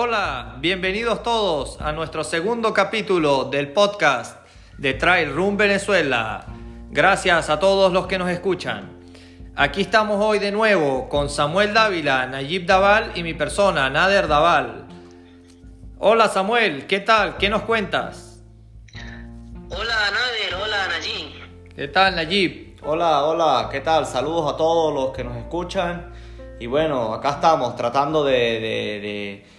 Hola, bienvenidos todos a nuestro segundo capítulo del podcast de Trail Room Venezuela. Gracias a todos los que nos escuchan. Aquí estamos hoy de nuevo con Samuel Dávila, Nayib Daval y mi persona, Nader Daval. Hola Samuel, ¿qué tal? ¿Qué nos cuentas? Hola Nader, hola Nayib. ¿Qué tal Nayib? Hola, hola, ¿qué tal? Saludos a todos los que nos escuchan. Y bueno, acá estamos tratando de, de, de,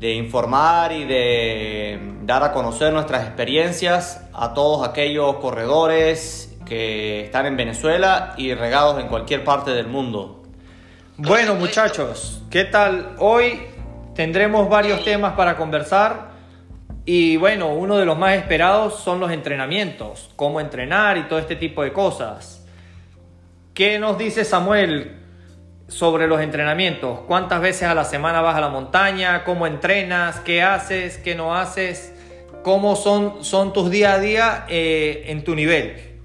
informar y de dar a conocer nuestras experiencias a todos aquellos corredores que están en Venezuela y regados en cualquier parte del mundo. Bueno muchachos, ¿qué tal? Hoy tendremos varios temas para conversar y bueno, uno de los más esperados son los entrenamientos, cómo entrenar y todo este tipo de cosas. ¿Qué nos dice Samuel? Sobre los entrenamientos. ¿Cuántas veces a la semana vas a la montaña? ¿Cómo entrenas? ¿Qué haces? ¿Qué no haces? ¿Cómo son, son tus día a día eh, en tu nivel?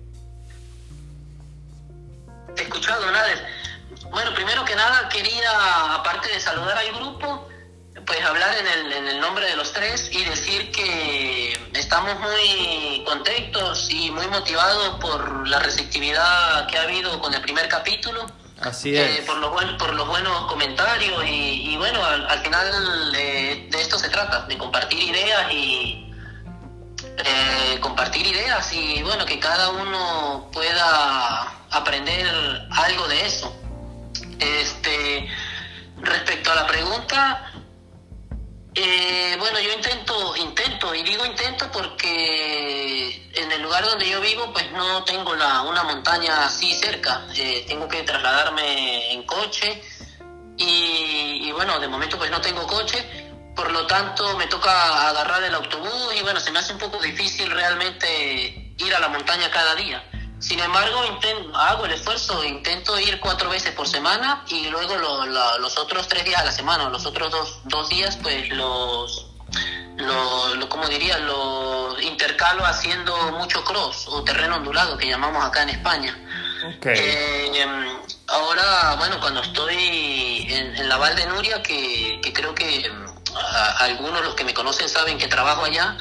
Escuchado, Nader. Bueno, primero que nada quería, aparte de saludar al grupo, pues hablar en el, en el nombre de los tres y decir que estamos muy contentos y muy motivados por la receptividad que ha habido con el primer capítulo Así es. Eh, por, los buen, por los buenos comentarios y, bueno, al, final de esto se trata, de compartir ideas y eh, compartir ideas y bueno, que cada uno pueda aprender algo de eso. Este, respecto a la pregunta, eh, bueno, yo intento, intento, y digo intento porque en el lugar donde yo vivo, pues no tengo la, una montaña así cerca. Eh, tengo que trasladarme en coche y, bueno, de momento pues no tengo coche, por lo tanto me toca agarrar el autobús y bueno, se me hace un poco difícil realmente ir a la montaña cada día. Sin embargo, intento, hago el esfuerzo, intento ir cuatro veces por semana y luego los otros tres días a la semana, los otros dos, dos días, pues los, lo, como diría, los intercalo haciendo mucho cross o terreno ondulado que llamamos acá en España. Eh, ahora, bueno, cuando estoy en, la Val de Nuria, que, creo que algunos los que me conocen saben que trabajo allá,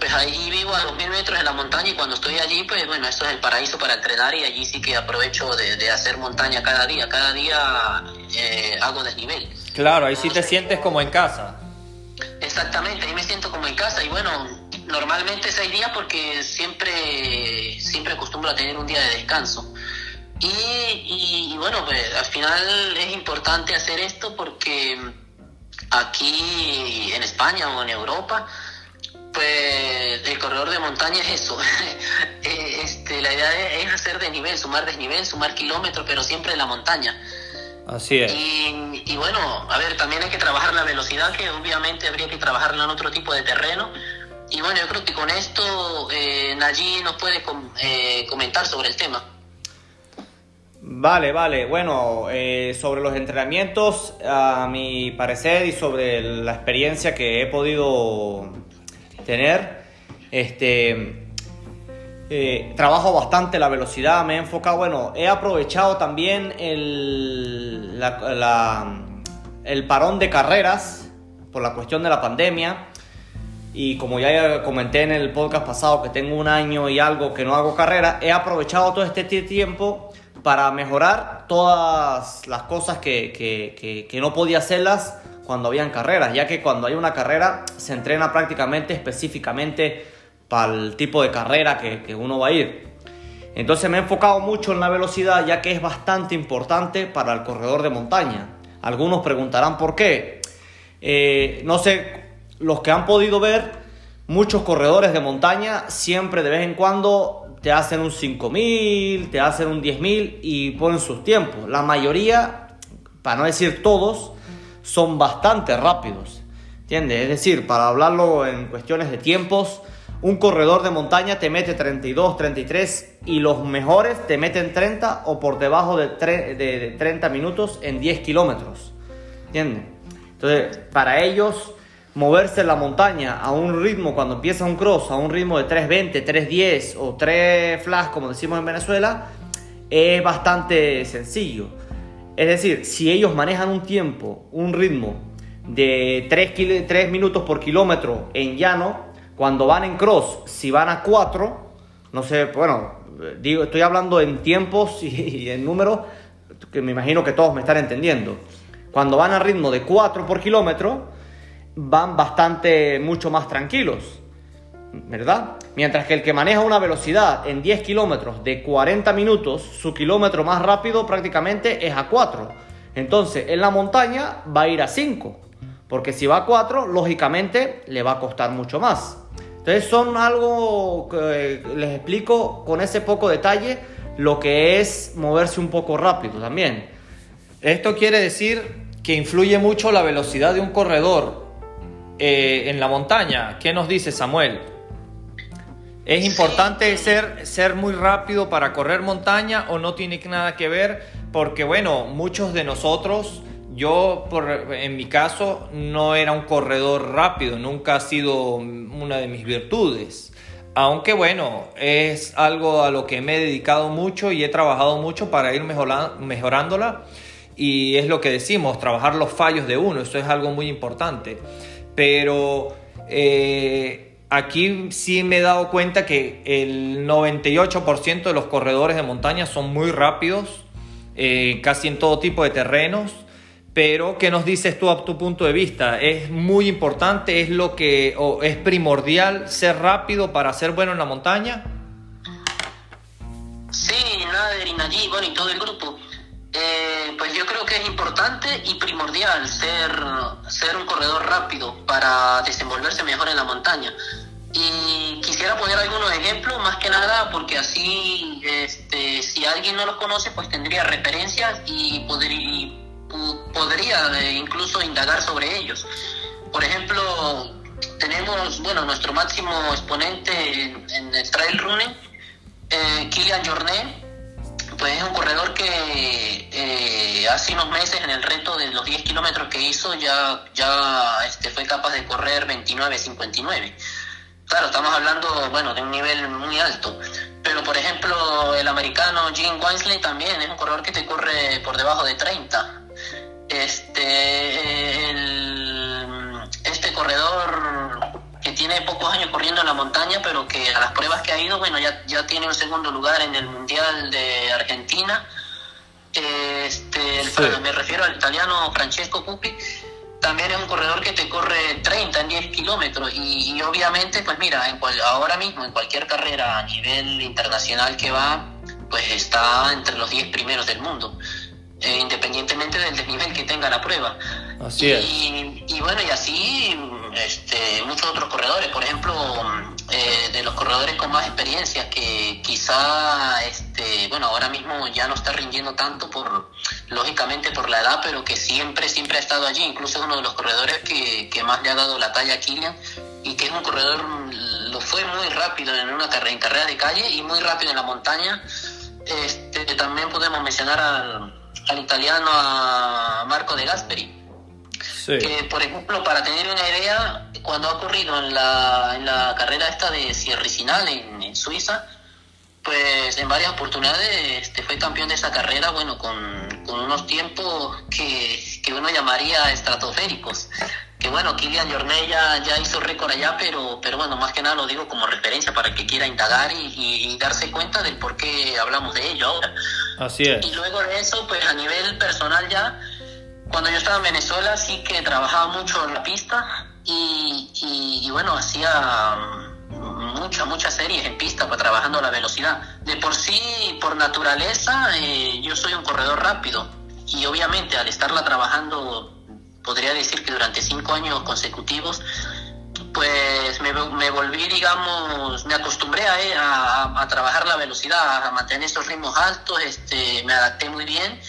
pues ahí vivo a 2.000 metros en la montaña y cuando estoy allí, pues bueno, esto es el paraíso para entrenar y allí sí que aprovecho de, hacer montaña cada día. Cada día eh, hago desnivel. Claro, ahí sí te sientes como en casa. Exactamente, ahí me siento como en casa y bueno, normalmente seis días porque siempre, siempre acostumbro a tener un día de descanso. Y, y bueno, pues al final es importante hacer esto porque aquí en España o en Europa, pues el corredor de montaña es eso. Eh, este, la idea es hacer desnivel, sumar desnivel, sumar kilómetros, pero siempre en la montaña. Así es. Y, bueno, a ver, también hay que trabajar la velocidad, que obviamente habría que trabajarla en otro tipo de terreno. Y bueno, yo creo que con esto eh, nos puede eh, comentar sobre el tema. Vale, vale. Bueno, eh, sobre los entrenamientos, a mi parecer y sobre la experiencia que he podido tener. Este, eh, trabajo bastante la velocidad, me he enfocado, bueno, he aprovechado también el, el parón de carreras por la cuestión de la pandemia. Y como ya comenté en el podcast pasado que tengo un año y algo que no hago carrera, he aprovechado todo este tiempo para mejorar todas las cosas que, que, que no podía hacerlas cuando habían carreras, ya que cuando hay una carrera se entrena prácticamente específicamente para el tipo de carrera que, uno va a ir. Entonces me he enfocado mucho en la velocidad, ya que es bastante importante para el corredor de montaña. Algunos preguntarán por qué. Eh, no sé, los que han podido ver, muchos corredores de montaña siempre de vez en cuando te hacen un 5000, te hacen un 10000 y ponen sus tiempos. La mayoría, para no decir todos, son bastante rápidos. ¿Entiendes? Es decir, para hablarlo en cuestiones de tiempos, un corredor de montaña te mete 32, 33 y los mejores te meten 30 o por debajo de, de 30 minutos en 10 kilómetros. ¿Entiendes? Entonces, para ellos, moverse en la montaña a un ritmo, cuando empieza un cross, a un ritmo de 3.20, 3.10 o 3 flash, como decimos en Venezuela, es bastante sencillo. Es decir, si ellos manejan un tiempo, un ritmo de 3, 3 minutos por kilómetro en llano, cuando van en cross, si van a 4, no sé, bueno, digo, estoy hablando en tiempos y, en números, que me imagino que todos me están entendiendo. Cuando van a ritmo de 4 por kilómetro, van bastante, mucho más tranquilos. ¿Verdad? Mientras que el que maneja una velocidad en 10 kilómetros de 40 minutos, su kilómetro más rápido prácticamente es a 4. Entonces, en la montaña va a ir a 5, porque si va a 4, lógicamente le va a costar mucho más. Entonces, son algo que les explico con ese poco detalle lo que es moverse un poco rápido también. Esto quiere decir que influye mucho la velocidad de un corredor eh, en la montaña. ¿Qué nos dice Samuel? ¿Es importante ser, ser muy rápido para correr montaña o no tiene nada que ver? Porque bueno, muchos de nosotros, yo por, en mi caso no era un corredor rápido, nunca ha sido una de mis virtudes. Aunque bueno, es algo a lo que me he dedicado mucho y he trabajado mucho para ir mejorándola. Y es lo que decimos, trabajar los fallos de uno, eso es algo muy importante. Pero... Eh, aquí sí me he dado cuenta que el 98% de los corredores de montaña son muy rápidos, eh, casi en todo tipo de terrenos. Pero, ¿qué nos dices tú a tu punto de vista? ¿Es muy importante, es lo que es primordial ser rápido para ser bueno en la montaña? Sí, Nader y Nayi, bueno, y todo el grupo. Eh, pues yo creo que es importante y primordial ser, ser un corredor rápido para desenvolverse mejor en la montaña. Y quisiera poner algunos ejemplos, más que nada, porque así, este, si alguien no los conoce, pues tendría referencias y podría, eh, incluso indagar sobre ellos. Por ejemplo, tenemos, bueno, nuestro máximo exponente en, el trail running, eh, Kilian Jornet, pues es un corredor que eh, hace unos meses en el reto de los 10 kilómetros que hizo ya, ya este, fue capaz de correr 29.59 Claro, estamos hablando, bueno, de un nivel muy alto. Pero, por ejemplo, el americano Jim Winsley también es un corredor que te corre por debajo de 30. Este, este corredor que tiene pocos años corriendo en la montaña, pero que a las pruebas que ha ido, bueno, ya, ya tiene un segundo lugar en el Mundial de Argentina. Este, me refiero al italiano Francesco Cupi también es un corredor que te corre 30 en 10 kilómetros y, obviamente pues mira, en ahora mismo en cualquier carrera a nivel internacional que va, pues está entre los 10 primeros del mundo, eh, independientemente del desnivel que tenga la prueba. Así es. Y, bueno, y así este, muchos otros corredores, por ejemplo, eh, de los corredores con más experiencia, que quizá, este, bueno, ahora mismo ya no está rindiendo tanto por, lógicamente por la edad, pero que siempre, siempre ha estado allí, incluso es uno de los corredores que, más le ha dado la talla a Kilian, y que es un corredor, lo fue muy rápido en una carrera, en carrera de calle y muy rápido en la montaña. Este, también podemos mencionar al, al italiano a Marco de Gasperi que, por ejemplo, para tener una idea, cuando ha ocurrido en la, en la carrera esta de Sierricinal en, en Suiza, pues en varias oportunidades este, fue campeón de esa carrera, bueno, con, con unos tiempos que, que, uno llamaría estratosféricos. Que bueno, Kilian Jornet ya, ya, hizo récord allá, pero, pero bueno, más que nada lo digo como referencia para el que quiera indagar y, y, darse cuenta del por qué hablamos de ello ahora. Así es. Y luego de eso, pues a nivel personal ya, cuando yo estaba en Venezuela sí que trabajaba mucho en la pista y, bueno, hacía muchas, muchas series en pista para trabajando la velocidad. De por sí, por naturaleza, eh, yo soy un corredor rápido y obviamente al estarla trabajando, podría decir que durante cinco años consecutivos, pues me, volví, digamos, me acostumbré a, a, a, trabajar la velocidad, a mantener estos ritmos altos, este, me adapté muy bien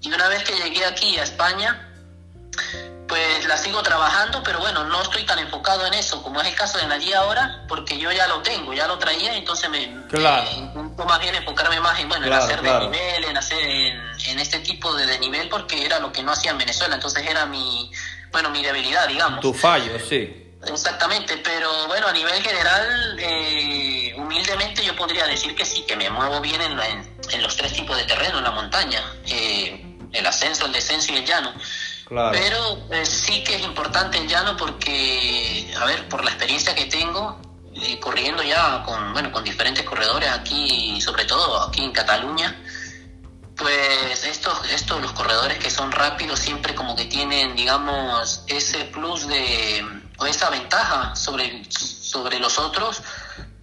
y una vez que llegué aquí a España, pues la sigo trabajando, pero bueno, no estoy tan enfocado en eso, como es el caso de Nadie ahora, porque yo ya lo tengo, ya lo traía, entonces me, claro. más bien enfocarme más en, bueno, en hacer de nivel, en hacer en, este tipo de, de nivel, porque era lo que no hacía en Venezuela, entonces era mi, bueno, mi debilidad, digamos. Tu fallo, sí. Exactamente, pero bueno, a nivel general, eh, humildemente yo podría decir que sí, que me muevo bien en, en, en los tres tipos de terreno, en la montaña. Eh, el ascenso, el descenso y el llano. Pero eh, sí que es importante el llano porque, a ver, por la experiencia que tengo, eh, corriendo ya con, bueno, con diferentes corredores aquí, sobre todo aquí en Cataluña, pues estos, estos, los corredores que son rápidos siempre como que tienen, digamos, ese plus de, o esa ventaja sobre, sobre los otros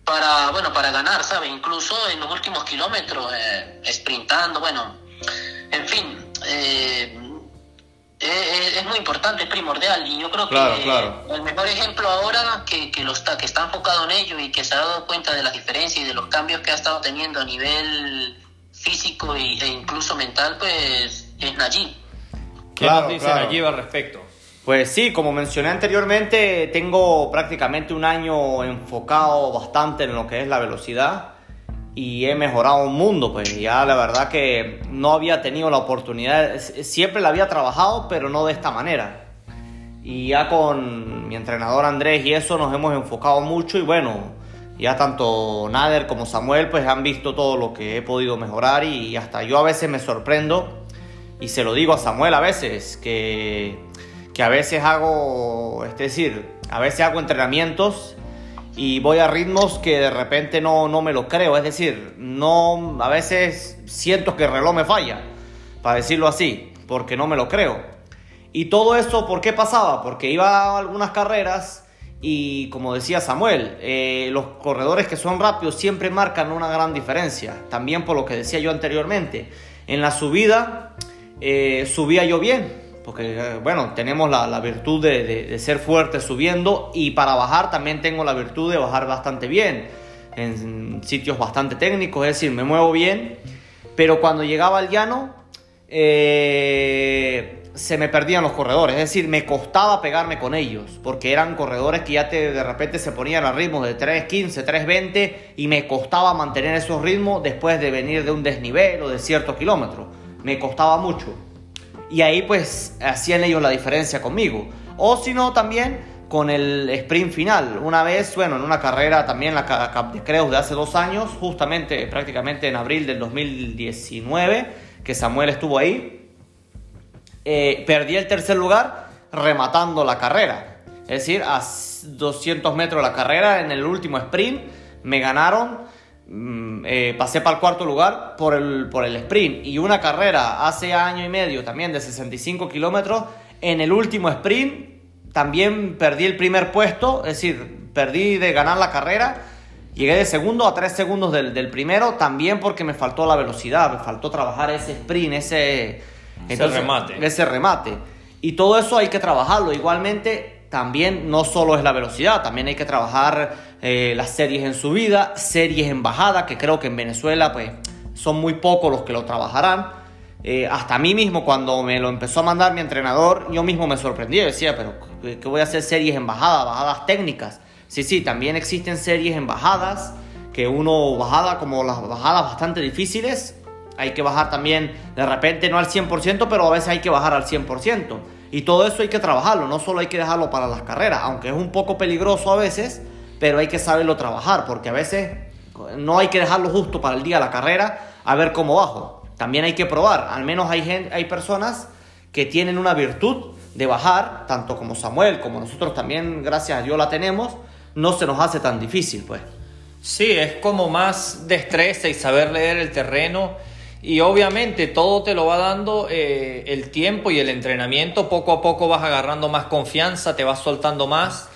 para, bueno, para ganar, ¿sabes? Incluso en los últimos kilómetros, eh, sprintando, bueno, en fin, eh, es, muy importante, es primordial y yo creo que el mejor ejemplo ahora que, que, lo está, que está enfocado en ello y que se ha dado cuenta de las diferencias y de los cambios que ha estado teniendo a nivel físico e incluso mental, pues es Najib. ¿Qué nos dice Najib al respecto? Pues sí, como mencioné anteriormente, tengo prácticamente un año enfocado bastante en lo que es la velocidad y he mejorado un mundo, pues ya la verdad que no había tenido la oportunidad, siempre la había trabajado, pero no de esta manera. Y ya con mi entrenador Andrés y eso nos hemos enfocado mucho y bueno, ya tanto Nader como Samuel pues han visto todo lo que he podido mejorar y hasta yo a veces me sorprendo y se lo digo a Samuel a veces que que a veces hago, es decir, a veces hago entrenamientos y voy a ritmos que de repente no, no me lo creo, es decir, no, a veces siento que el reloj me falla, para decirlo así, porque no me lo creo. Y todo eso, ¿por qué pasaba? Porque iba a algunas carreras y como decía Samuel, eh, los corredores que son rápidos siempre marcan una gran diferencia. También por lo que decía yo anteriormente. En la subida eh, subía yo bien, porque bueno, tenemos la, virtud de, ser fuerte subiendo y para bajar también tengo la virtud de bajar bastante bien, en sitios bastante técnicos, es decir, me muevo bien, pero cuando llegaba al llano eh, se me perdían los corredores, es decir, me costaba pegarme con ellos, porque eran corredores que ya te, de repente se ponían a ritmos de 3.15, 3.20 y me costaba mantener esos ritmos después de venir de un desnivel o de ciertos kilómetros, me costaba mucho y ahí pues hacían ellos la diferencia conmigo. O si no, también con el sprint final. Una vez, bueno, en una carrera también, la Cap de Creus de hace dos años, justamente prácticamente en abril del 2019, que Samuel estuvo ahí, eh, perdí el tercer lugar rematando la carrera. Es decir, a 200 metros de la carrera, en el último sprint, me ganaron eh, pasé para el cuarto lugar por el, por el sprint y una carrera hace año y medio también de 65 kilómetros. En el último sprint también perdí el primer puesto, es decir, perdí de ganar la carrera. Llegué de segundo a tres segundos del, del primero, también porque me faltó la velocidad, me faltó trabajar ese sprint, ese, ese remate. Ese remate. Y todo eso hay que trabajarlo. Igualmente, también no solo es la velocidad, también hay que trabajar eh, las series en subida, series en bajada, que creo que en Venezuela pues son muy pocos los que lo trabajarán. Eh, hasta a mí mismo cuando me lo empezó a mandar mi entrenador, yo mismo me sorprendí, decía, pero ¿qué voy a hacer series en bajada, bajadas técnicas? Sí, sí, también existen series en bajadas, que uno bajada como las bajadas bastante difíciles, hay que bajar también de repente no al 100%, pero a veces hay que bajar al 100%. Y todo eso hay que trabajarlo, no solo hay que dejarlo para las carreras, aunque es un poco peligroso a veces, pero hay que saberlo trabajar, porque a veces no hay que dejarlo justo para el día de la carrera a ver cómo bajo. También hay que probar, al menos hay, gente, hay personas que tienen una virtud de bajar, tanto como Samuel, como nosotros también, gracias a Dios la tenemos, no se nos hace tan difícil, pues. Sí, es como más destreza y saber leer el terreno y obviamente todo te lo va dando eh, el tiempo y el entrenamiento. Poco a poco vas agarrando más confianza, te vas soltando más.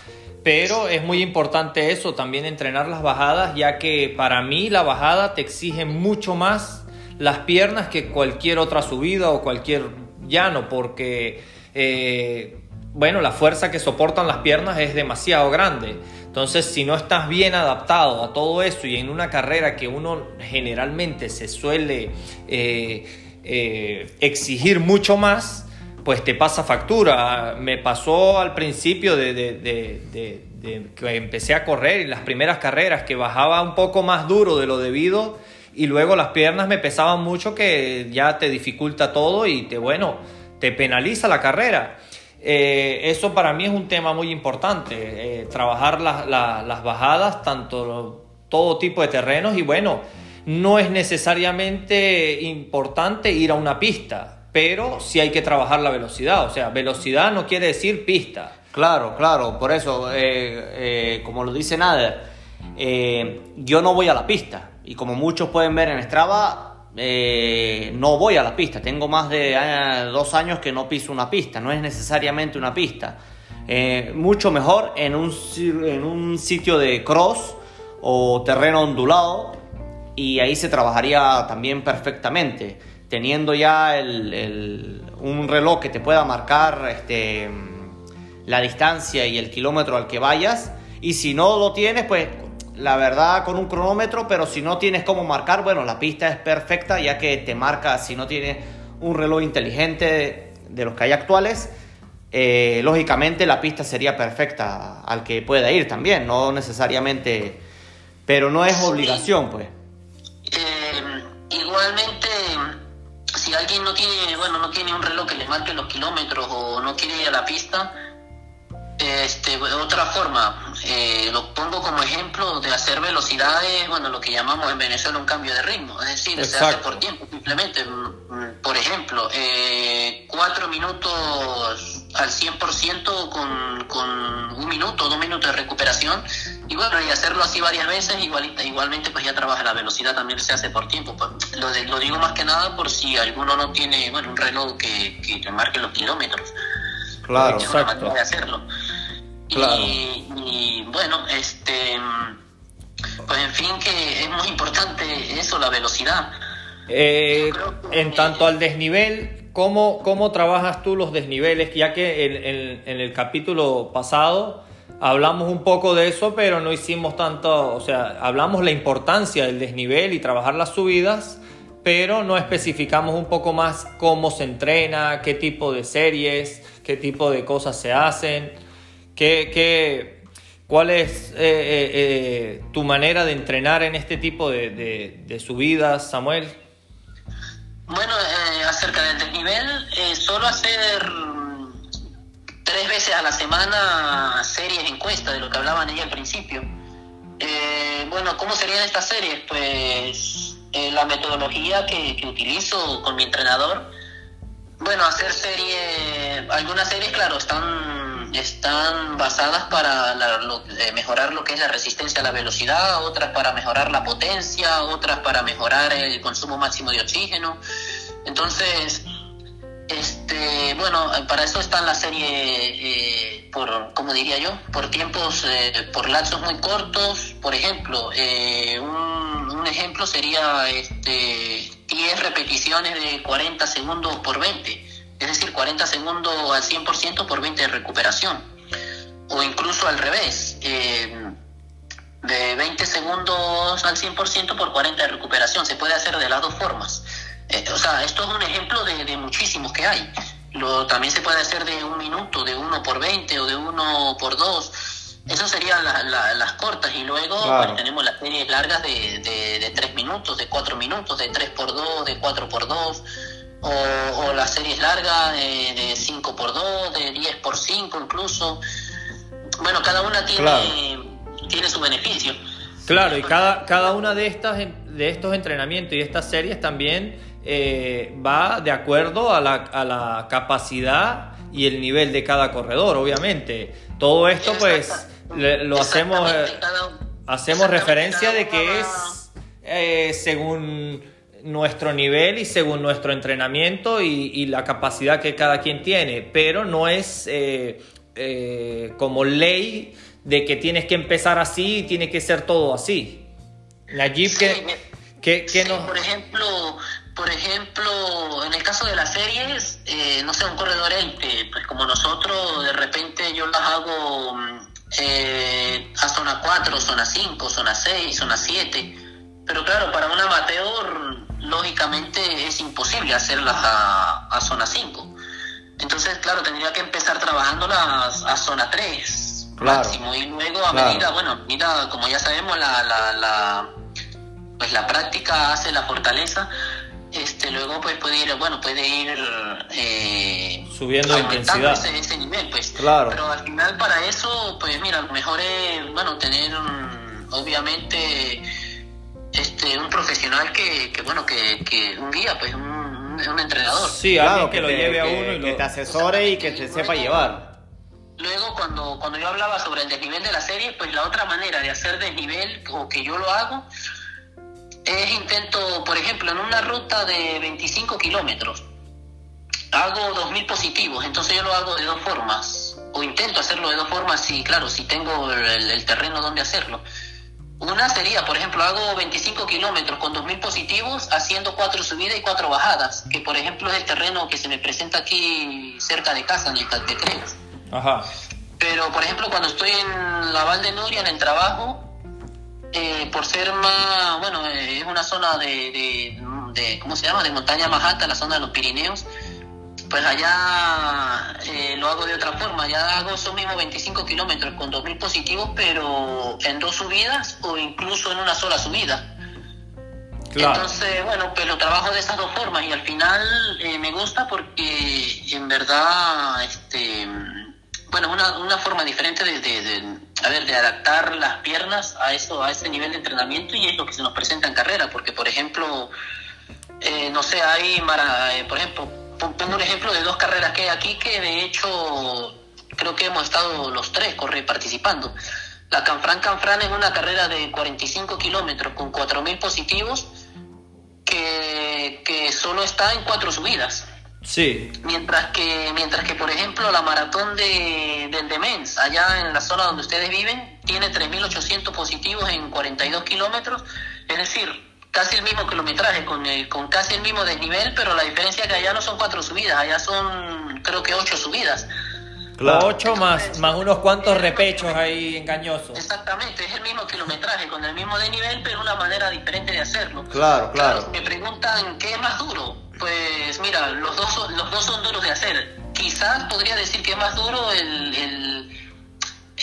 Pero es muy importante eso, también entrenar las bajadas, ya que para mí la bajada te exige mucho más las piernas que cualquier otra subida o cualquier llano, porque eh, bueno, la fuerza que soportan las piernas es demasiado grande. Entonces, si no estás bien adaptado a todo eso y en una carrera que uno generalmente se suele eh, eh, exigir mucho más, pues te pasa factura. Me pasó al principio de, que empecé a correr y las primeras carreras que bajaba un poco más duro de lo debido y luego las piernas me pesaban mucho que ya te dificulta todo y te, bueno, te penaliza la carrera. Eh, eso para mí es un tema muy importante, eh, trabajar las bajadas, tanto todo tipo de terrenos y bueno, no es necesariamente importante ir a una pista. Pero sí hay que trabajar la velocidad. O sea, velocidad no quiere decir pista. Claro, claro, por eso, eh, eh, como lo dice Nader, eh, yo no voy a la pista. Y como muchos pueden ver en Strava, no voy a la pista. Tengo más de dos años que no piso una pista. No es necesariamente una pista. mucho mejor en un, en un sitio de cross o terreno ondulado. Y ahí se trabajaría también perfectamente. Teniendo ya un reloj que te pueda marcar este, la distancia y el kilómetro al que vayas. Y si no lo tienes, pues la verdad con un cronómetro, pero si no tienes cómo marcar, bueno, la pista es perfecta ya que te marca, si no tienes un reloj inteligente de los que hay actuales, eh, lógicamente la pista sería perfecta al que pueda ir también, no necesariamente, pero no es obligación, pues. Alguien no tiene, bueno, no tiene un reloj que le marque los kilómetros o no quiere ir a la pista, este, otra forma, eh, lo pongo como ejemplo de hacer velocidades, bueno, lo que llamamos en Venezuela un cambio de ritmo, es decir, se hace por tiempo, simplemente. Mm, mm, por ejemplo, eh, cuatro minutos al 100% con, con un minuto, dos minutos de recuperación, y bueno, y hacerlo así varias veces, igual, igualmente pues ya trabaja la velocidad, también se hace por tiempo. Pues, lo, lo digo más que nada por si alguno no tiene, bueno, un reloj que, que marque los kilómetros. Claro, exacto. De hacerlo. Y, bueno, este, pues en fin que es muy importante eso, la velocidad. Eh, en tanto al desnivel, ¿cómo, ¿cómo trabajas tú los desniveles? Ya que en, en, el capítulo pasado hablamos un poco de eso, pero no hicimos tanto, o sea, hablamos la importancia del desnivel y trabajar las subidas, pero no especificamos un poco más cómo se entrena, qué tipo de series, qué tipo de cosas se hacen. ¿Qué, cuál es eh, eh, eh, tu manera de entrenar en este tipo de, subidas, Samuel? Bueno, acerca del desnivel, solo hacer tres veces a la semana series encuestas de lo que hablaban ella al principio. bueno, ¿cómo serían estas series? Pues la metodología que, que utilizo con mi entrenador bueno, hacer serie, algunas series, claro, están, están basadas para eh, mejorar lo que es la resistencia a la velocidad, otras para mejorar la potencia, otras para mejorar el consumo máximo de oxígeno. Entonces, este, bueno, para eso están la serie, eh, por, como diría yo, por tiempos, eh, por lapsos muy cortos. Por ejemplo, un, un ejemplo sería este 10 repeticiones de 40 segundos por 20, es decir, 40 segundos al 100% por 20 de recuperación. O incluso al revés, eh, de 20 segundos al 100% por 40 de recuperación. Se puede hacer de las dos formas. Eh, o sea, esto es un ejemplo de, de muchísimos que hay. Lo, también se puede hacer de un minuto, de 1 por 20 o de 1 por 2 eso serían las cortas y luego tenemos las series largas de, de, 3 minutos, de 4 minutos, de 3x2, de 4x2, o, o las series largas de, 5x2, de 10x5 incluso. Bueno, cada una tiene, tiene su beneficio. Claro, y cada, cada una de, estas, de estos entrenamientos y estas series también eh, va de acuerdo a la, a la capacidad y el nivel de cada corredor, obviamente. Todo esto pues lo hacemos, eh, hacemos referencia de que es eh, según nuestro nivel y según nuestro entrenamiento y, la capacidad que cada quien tiene, pero no es eh, como ley de que tienes que empezar así y tiene que ser todo así. Najib, que, que, Por ejemplo, por ejemplo, en el caso de las series, no sé, un corredor élite, pues como nosotros, de repente yo las hago mm, eh, a zona 4, zona 5, zona 6, zona 7. Pero claro, para un amateur, lógicamente es imposible hacerlas a, zona 5. Entonces, claro, tendría que empezar trabajándolas a zona 3 máximo. Y luego, a medida, bueno, mira, como ya sabemos, la, la, la, pues la práctica hace la fortaleza este luego pues puede ir bueno puede ir eh, subiendo intensidad ese, nivel pues claro pero al final para eso pues mira lo mejor es bueno tener obviamente este un profesional que, que bueno que, que un guía pues un, un entrenador. Sí, Claro, alguien que, lo lleve a uno y que lo- te asesore y que te sepa llevar. Luego, cuando, cuando yo hablaba sobre el desnivel de la serie, pues la otra manera de hacer desnivel, o que yo lo hago, es intento, por ejemplo, en una ruta de 25 kilómetros, hago 2.000 positivos, entonces yo lo hago de dos formas, o intento hacerlo de dos formas, si, claro, si tengo el, el terreno donde hacerlo. Una sería, por ejemplo, hago 25 kilómetros con 2.000 positivos haciendo cuatro subidas y cuatro bajadas, que por ejemplo es el terreno que se me presenta aquí cerca de casa, en el Caltecreos. Ajá. Pero, por ejemplo, cuando estoy en la Val de Nuria, en el trabajo, eh, por ser más, bueno, eh, es una zona de, de, de- ¿cómo se llama?, de montaña más alta, la zona de los Pirineos, pues allá eh, lo hago de otra forma, ya hago esos mismos 25 kilómetros con 2.000 positivos, pero en dos subidas o incluso en una sola subida. Claro. Entonces, bueno, pues lo trabajo de esas dos formas y al final eh, me gusta porque en verdad, este, bueno, una, una forma diferente de, de, de, a ver, de adaptar las piernas a eso, a ese nivel de entrenamiento y es lo que se nos presenta en carrera, porque por ejemplo, eh, no sé, hay, mara- eh, por ejemplo, pon- pongo un ejemplo de dos carreras que hay aquí que de hecho creo que hemos estado los tres corre, participando. La Canfrán Canfrán es una carrera de 45 kilómetros con 4.000 positivos que solo está en cuatro subidas. Sí. Mientras que, mientras que por ejemplo, la maratón de, del Demens, allá en la zona donde ustedes viven, tiene 3.800 positivos en 42 kilómetros, es decir, casi el mismo kilometraje, con, el- con casi el mismo desnivel, pero la diferencia es que allá no son cuatro subidas, allá son creo que ocho subidas. Claro. Ocho más, más unos cuantos repechos ahí engañosos. Exactamente, es el mismo kilometraje, con el mismo desnivel, pero una manera diferente de hacerlo. Claro, claro. Me preguntan qué es más duro. Pues mira, los dos son, los dos son duros de hacer. Quizás podría decir que es más duro el, el,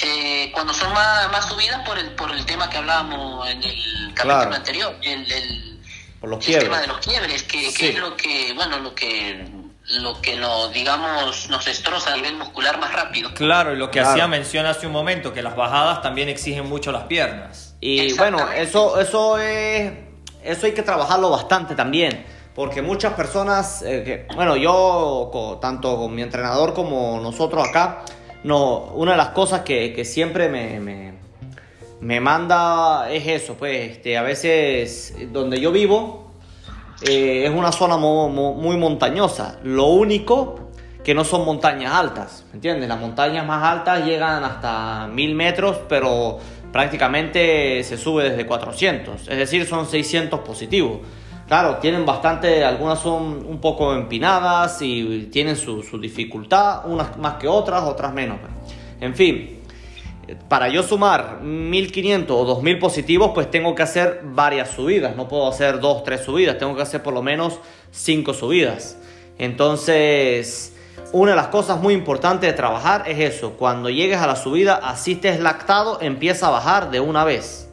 eh, cuando son más, más subidas por el por el tema que hablábamos en el capítulo Claro. anterior, el, el, Por los el tema de los quiebres, que, que es lo que, bueno, lo que lo que nos digamos nos destroza a nivel muscular más rápido. Claro, y lo que Claro. hacía mención hace un momento, que las bajadas también exigen mucho las piernas. Y bueno, eso, eso es, eso hay que trabajarlo bastante también, porque muchas personas, eh, que, bueno, yo tanto con mi entrenador como nosotros acá, no, una de las cosas que, siempre me, me, manda es eso, pues, este, a veces donde yo vivo eh, es una zona muy montañosa, lo único que no son montañas altas, ¿me entiendes? Las montañas más altas llegan hasta 1000 metros, pero prácticamente se sube desde 400, es decir, son 600 positivos. Claro, tienen bastante, algunas son un poco empinadas y tienen su, dificultad, unas más que otras, otras menos. En fin, para yo sumar 1500 o 2000 positivos, pues tengo que hacer varias subidas. No puedo hacer dos, tres subidas, tengo que hacer por lo menos cinco subidas. Entonces, una de las cosas muy importantes de trabajar es eso. Cuando llegues a la subida, así estés lactado, empieza a bajar de una vez.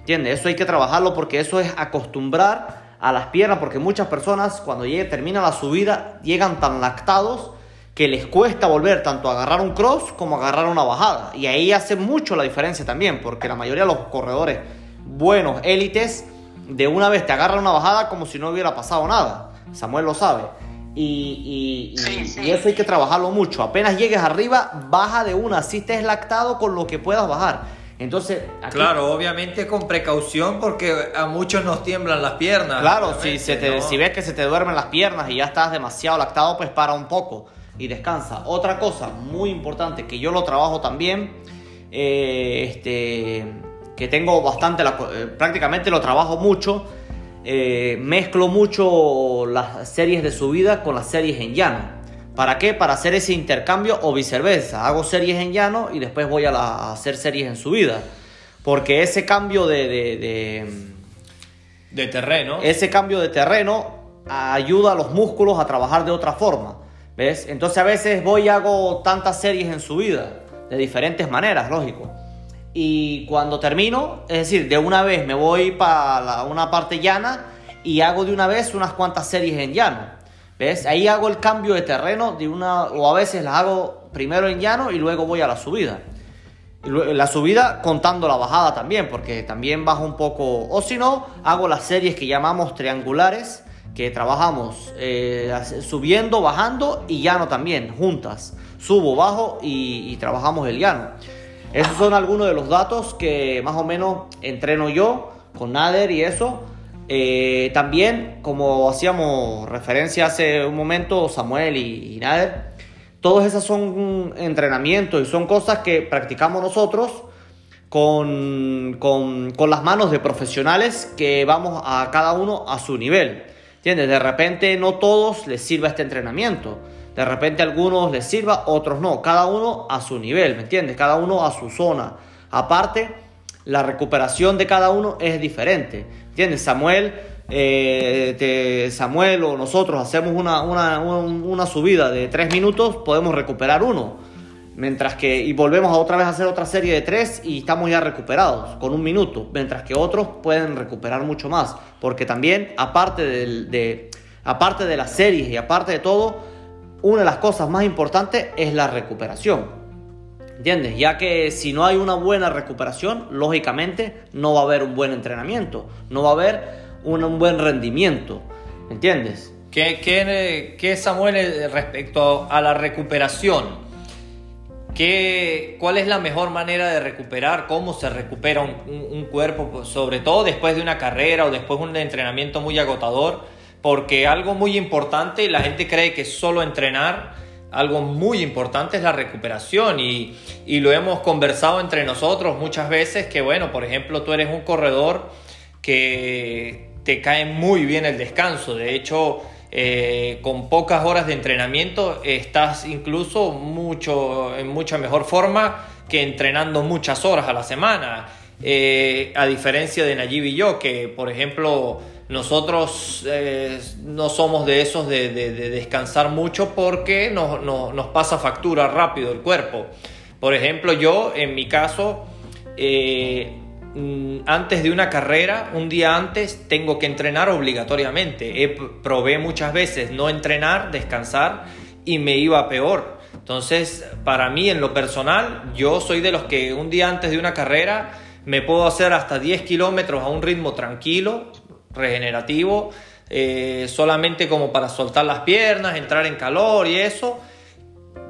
¿Entiendes? Eso hay que trabajarlo porque eso es acostumbrar a las piernas, porque muchas personas cuando llegue, termina la subida llegan tan lactados que les cuesta volver tanto a agarrar un cross como a agarrar una bajada. Y ahí hace mucho la diferencia también, porque la mayoría de los corredores buenos, élites, de una vez te agarran una bajada como si no hubiera pasado nada. Samuel lo sabe. Y, y- y- Sí, sí. y eso hay que trabajarlo mucho. Apenas llegues arriba, baja de una, si estés lactado con lo que puedas bajar. Entonces, aquí- Claro, obviamente con precaución porque a muchos nos tiemblan las piernas. Claro, si, se te, ¿no? si ves que se te duermen las piernas y ya estás demasiado lactado, pues para un poco y descansa. Otra cosa muy importante que yo lo trabajo también, eh, este, que tengo bastante, la eh, prácticamente lo trabajo mucho, eh, mezclo mucho las series de subida con las series en llano. ¿Para qué? Para hacer ese intercambio o viceversa. Hago series en llano y después voy a, la- a hacer series en subida. Porque ese cambio de- de- de De terreno. ese cambio de terreno ayuda a los músculos a trabajar de otra forma. ¿Ves? Entonces a veces voy y hago tantas series en subida, de diferentes maneras, lógico. Y cuando termino, es decir, de una vez me voy para una parte llana y hago de una vez unas cuantas series en llano. ¿Ves? Ahí hago el cambio de terreno de una, o a veces las hago primero en llano y luego voy a la subida. Y La subida contando la bajada también, porque también bajo un poco. O si no, hago las series que llamamos triangulares, que trabajamos eh, subiendo, bajando y llano también, juntas. Subo, bajo y, trabajamos el llano. Esos son algunos de los datos que más o menos entreno yo con Nader y eso. Eh, también, como hacíamos referencia hace un momento, Samuel y, Nader, todos esos son entrenamientos y son cosas que practicamos nosotros con, las manos de profesionales que vamos a cada uno a su nivel. ¿Entiendes? De repente no todos les sirva este entrenamiento. De repente a algunos les sirva, otros no. Cada uno a su nivel, ¿me entiendes? Cada uno a su zona. Aparte, la recuperación de cada uno es diferente. ¿Entiendes? Samuel, eh, Samuel o nosotros hacemos una, una, una subida de tres minutos, podemos recuperar uno Mientras que, y volvemos a otra vez a hacer otra serie de tres y estamos ya recuperados con un minuto, mientras que otros pueden recuperar mucho más, porque también aparte de, aparte de las series y aparte de todo, una de las cosas más importantes es la recuperación. ¿Entiendes? Ya que si no hay una buena recuperación, lógicamente no va a haber un buen entrenamiento, no va a haber un, buen rendimiento. ¿Entiendes? ¿Qué, qué, qué Samuel respecto a la recuperación? ¿Qué, ¿Cuál es la mejor manera de recuperar? ¿Cómo se recupera un, cuerpo, pues, sobre todo después de una carrera o después de un entrenamiento muy agotador? Porque algo muy importante, la gente cree que solo entrenar, algo muy importante es la recuperación y, y lo hemos conversado entre nosotros muchas veces que, bueno, por ejemplo, tú eres un corredor que te cae muy bien el descanso. De hecho, eh, con pocas horas de entrenamiento estás incluso mucho, en mucha mejor forma que entrenando muchas horas a la semana. Eh, a diferencia de Nayib y yo, que por ejemplo nosotros eh, no somos de esos de, descansar mucho porque nos, nos, pasa factura rápido el cuerpo. Por ejemplo, yo en mi caso Mm, antes de una carrera, un día antes, tengo que entrenar obligatoriamente. He, probé muchas veces no entrenar, descansar y me iba peor. Entonces, para mí en lo personal, yo soy de los que un día antes de una carrera me puedo hacer hasta 10 kilómetros a un ritmo tranquilo, regenerativo, eh, solamente como para soltar las piernas, entrar en calor y eso.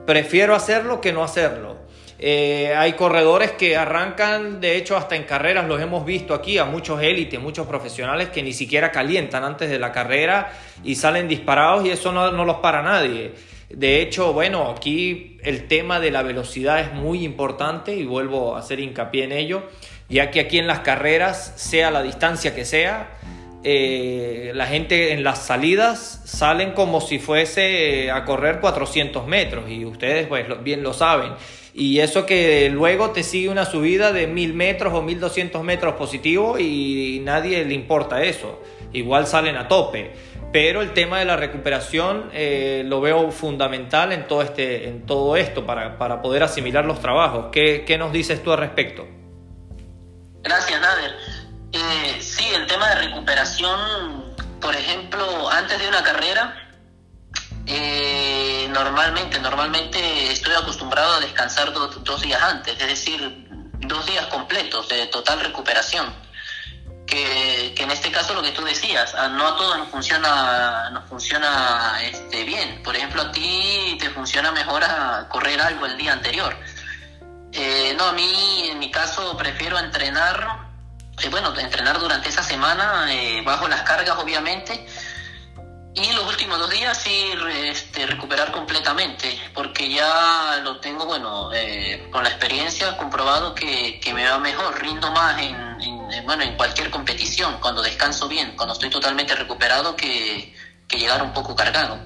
Prefiero hacerlo que no hacerlo. Eh, hay corredores que arrancan, de hecho, hasta en carreras, los hemos visto aquí, a muchos élites, muchos profesionales que ni siquiera calientan antes de la carrera y salen disparados y eso no, no los para nadie. De hecho, bueno, aquí el tema de la velocidad es muy importante y vuelvo a hacer hincapié en ello, ya que aquí en las carreras, sea la distancia que sea, eh, la gente en las salidas salen como si fuese a correr 400 metros y ustedes pues bien lo saben. Y eso que luego te sigue una subida de 1000 metros o 1200 metros positivo y nadie le importa eso. Igual salen a tope. Pero el tema de la recuperación eh, lo veo fundamental en todo, este, en todo esto para, para poder asimilar los trabajos. ¿Qué, ¿Qué, nos dices tú al respecto? Gracias, Nader. Eh, el tema de recuperación, por ejemplo, antes de una carrera, eh, normalmente, normalmente estoy acostumbrado a descansar dos días antes, es decir, dos días completos de total recuperación. Que, en este caso lo que tú decías, no a todos nos funciona, nos funciona este, bien. Por ejemplo, a ti te funciona mejor a correr algo el día anterior. Eh, no, a mí en mi caso prefiero entrenar, eh, bueno, entrenar durante esa semana, eh, bajo las cargas obviamente, y los últimos dos días sí este, recuperar completamente, porque ya lo tengo, bueno, eh, con la experiencia comprobado que, que, me va mejor, rindo más en, bueno, en cualquier competición, cuando descanso bien, cuando estoy totalmente recuperado, que, que llegar un poco cargado.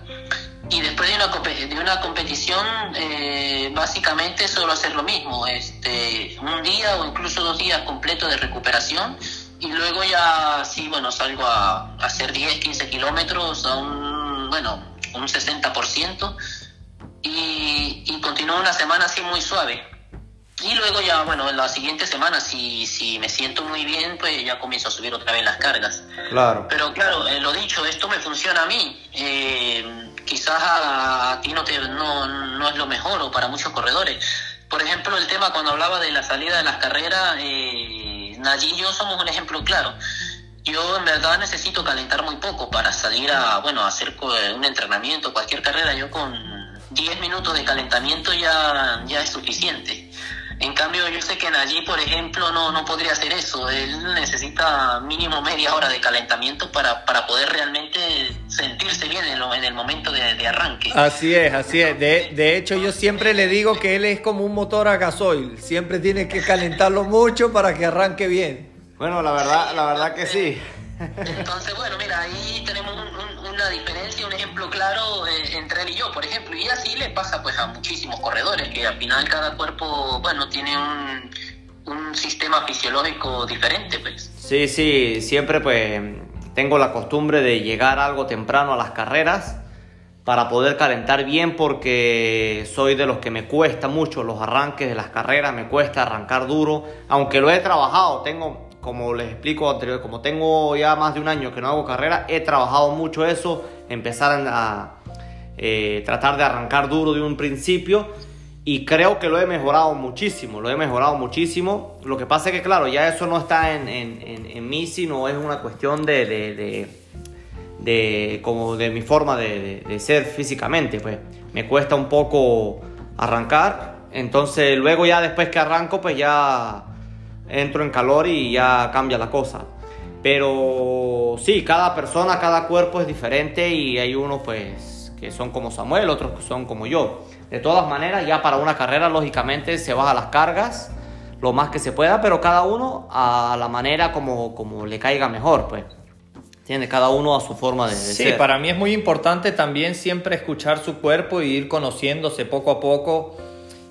Y después de una, de una competición, eh, básicamente solo hacer lo mismo, este, un día o incluso dos días completos de recuperación y luego ya sí, bueno, salgo a, hacer 10, 15 kilómetros a un, bueno, un 60% y, y continúo una semana así muy suave. Y luego ya, bueno, en la siguiente semana, si, si me siento muy bien, pues ya comienzo a subir otra vez las cargas. Claro. Pero claro, eh, lo dicho, esto me funciona a mí. Eh, quizás a, ti no, te, no, no es lo mejor o para muchos corredores. Por ejemplo, el tema cuando hablaba de la salida de las carreras, eh, Nayib y yo somos un ejemplo claro. yo en verdad necesito calentar muy poco para salir a, bueno, a hacer un entrenamiento, cualquier carrera. Yo con 10 minutos de calentamiento ya, ya es suficiente. En cambio, yo sé que en allí, por ejemplo, no, no podría hacer eso. Él necesita mínimo media hora de calentamiento para, para poder realmente sentirse bien en, en el momento de, de, arranque. Así es, así es. De, de, hecho, yo siempre le digo que él es como un motor a gasoil. Siempre tiene que calentarlo mucho para que arranque bien. Bueno, la verdad, la verdad que sí. Entonces, bueno, mira, ahí tenemos una diferencia, un ejemplo claro entre él y yo, por ejemplo, y así le pasa pues a muchísimos corredores, que al final cada cuerpo, bueno, tiene un, un sistema fisiológico diferente, pues. Sí, sí, siempre pues tengo la costumbre de llegar algo temprano a las carreras para poder calentar bien porque soy de los que me cuesta mucho los arranques de las carreras, me cuesta arrancar duro, aunque lo he trabajado, tengo como les explico anterior, como tengo ya más de un año que no hago carrera, he trabajado mucho eso, empezar a eh, tratar de arrancar duro de un principio y creo que lo he mejorado muchísimo, lo he mejorado muchísimo. Lo que pasa es que claro, ya eso no está en, en, mí, sino es una cuestión de, de, como de mi forma de, ser físicamente, pues me cuesta un poco arrancar, entonces luego ya después que arranco pues ya entro en calor y ya cambia la cosa. Pero sí, cada persona, cada cuerpo es diferente y hay unos pues que son como Samuel, otros que son como yo. De todas maneras, ya para una carrera lógicamente se baja las cargas lo más que se pueda, pero cada uno a la manera como, como le caiga mejor, pues. Tiene cada uno a su forma de, de sí, ser. para mí es muy importante también siempre escuchar su cuerpo y ir conociéndose poco a poco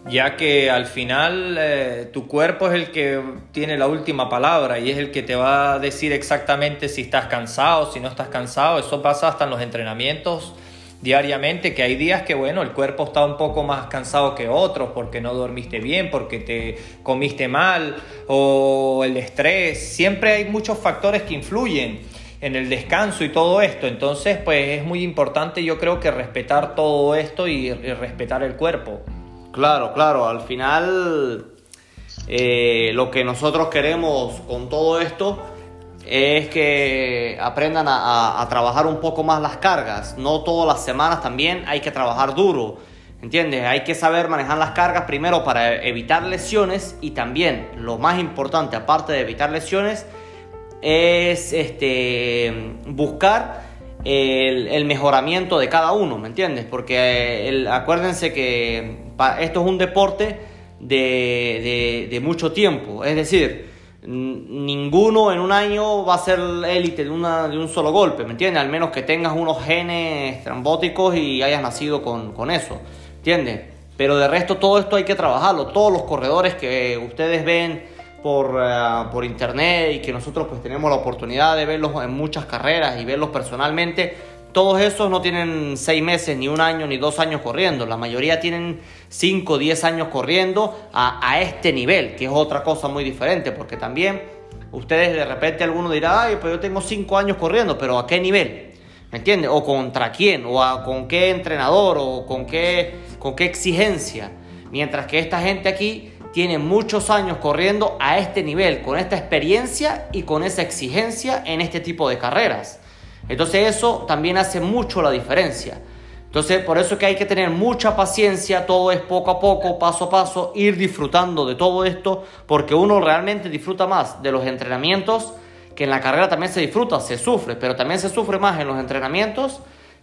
ya que al final eh, tu cuerpo es el que tiene la última palabra y es el que te va a decir exactamente si estás cansado, si no estás cansado. Eso pasa hasta en los entrenamientos diariamente, que hay días que, bueno, el cuerpo está un poco más cansado que otros porque no dormiste bien, porque te comiste mal o el estrés. Siempre hay muchos factores que influyen en el descanso y todo esto. Entonces, pues es muy importante yo creo que respetar todo esto y, respetar el cuerpo. Claro, claro, al final eh, lo que nosotros queremos con todo esto es que aprendan a, trabajar un poco más las cargas. No todas las semanas también hay que trabajar duro. ¿Entiendes? Hay que saber manejar las cargas primero para evitar lesiones y también lo más importante, aparte de evitar lesiones, es este, buscar el, mejoramiento de cada uno, ¿me entiendes? Porque el, acuérdense que esto es un deporte de, de, de mucho tiempo, es decir, ninguno en un año va a ser élite de, una, de un solo golpe, ¿me entiendes? Al menos que tengas unos genes trambóticos y hayas nacido con, con eso, ¿entiendes? Pero de resto todo esto hay que trabajarlo, todos los corredores que ustedes ven por, uh, por internet y que nosotros pues tenemos la oportunidad de verlos en muchas carreras y verlos personalmente, todos esos no tienen seis meses, ni un año, ni dos años corriendo. La mayoría tienen cinco, diez años corriendo a, a, este nivel, que es otra cosa muy diferente, porque también ustedes de repente alguno dirá, ay, pues yo tengo cinco años corriendo, pero ¿a qué nivel? ¿Me entiendes? O contra quién, o a, con qué entrenador, o con qué, con qué exigencia. Mientras que esta gente aquí tiene muchos años corriendo a este nivel, con esta experiencia y con esa exigencia en este tipo de carreras. Entonces eso también hace mucho la diferencia. Entonces por eso es que hay que tener mucha paciencia, todo es poco a poco, paso a paso, ir disfrutando de todo esto, porque uno realmente disfruta más de los entrenamientos, que en la carrera también se disfruta, se sufre, pero también se sufre más en los entrenamientos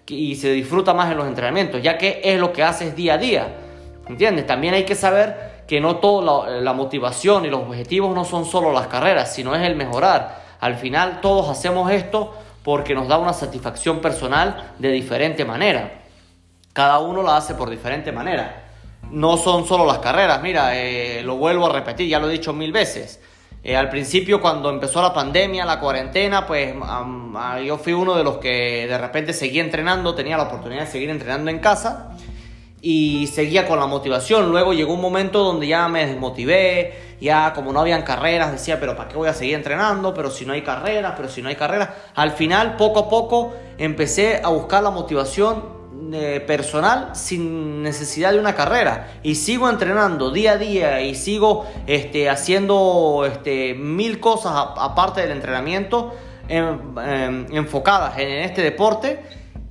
y se disfruta más en los entrenamientos, ya que es lo que haces día a día. ¿Entiendes? También hay que saber que no toda la, la motivación y los objetivos no son solo las carreras, sino es el mejorar. Al final todos hacemos esto porque nos da una satisfacción personal de diferente manera. Cada uno la hace por diferente manera. No son solo las carreras, mira, eh, lo vuelvo a repetir, ya lo he dicho mil veces. Eh, al principio, cuando empezó la pandemia, la cuarentena, pues um, yo fui uno de los que de repente seguía entrenando, tenía la oportunidad de seguir entrenando en casa y seguía con la motivación. Luego llegó un momento donde ya me desmotivé, ya como no habían carreras, decía, pero ¿para qué voy a seguir entrenando? Pero si no hay carreras, pero si no hay carreras. Al final, poco a poco, empecé a buscar la motivación eh, personal sin necesidad de una carrera. Y sigo entrenando día a día y sigo este, haciendo este, mil cosas aparte del entrenamiento em, enfocadas en este deporte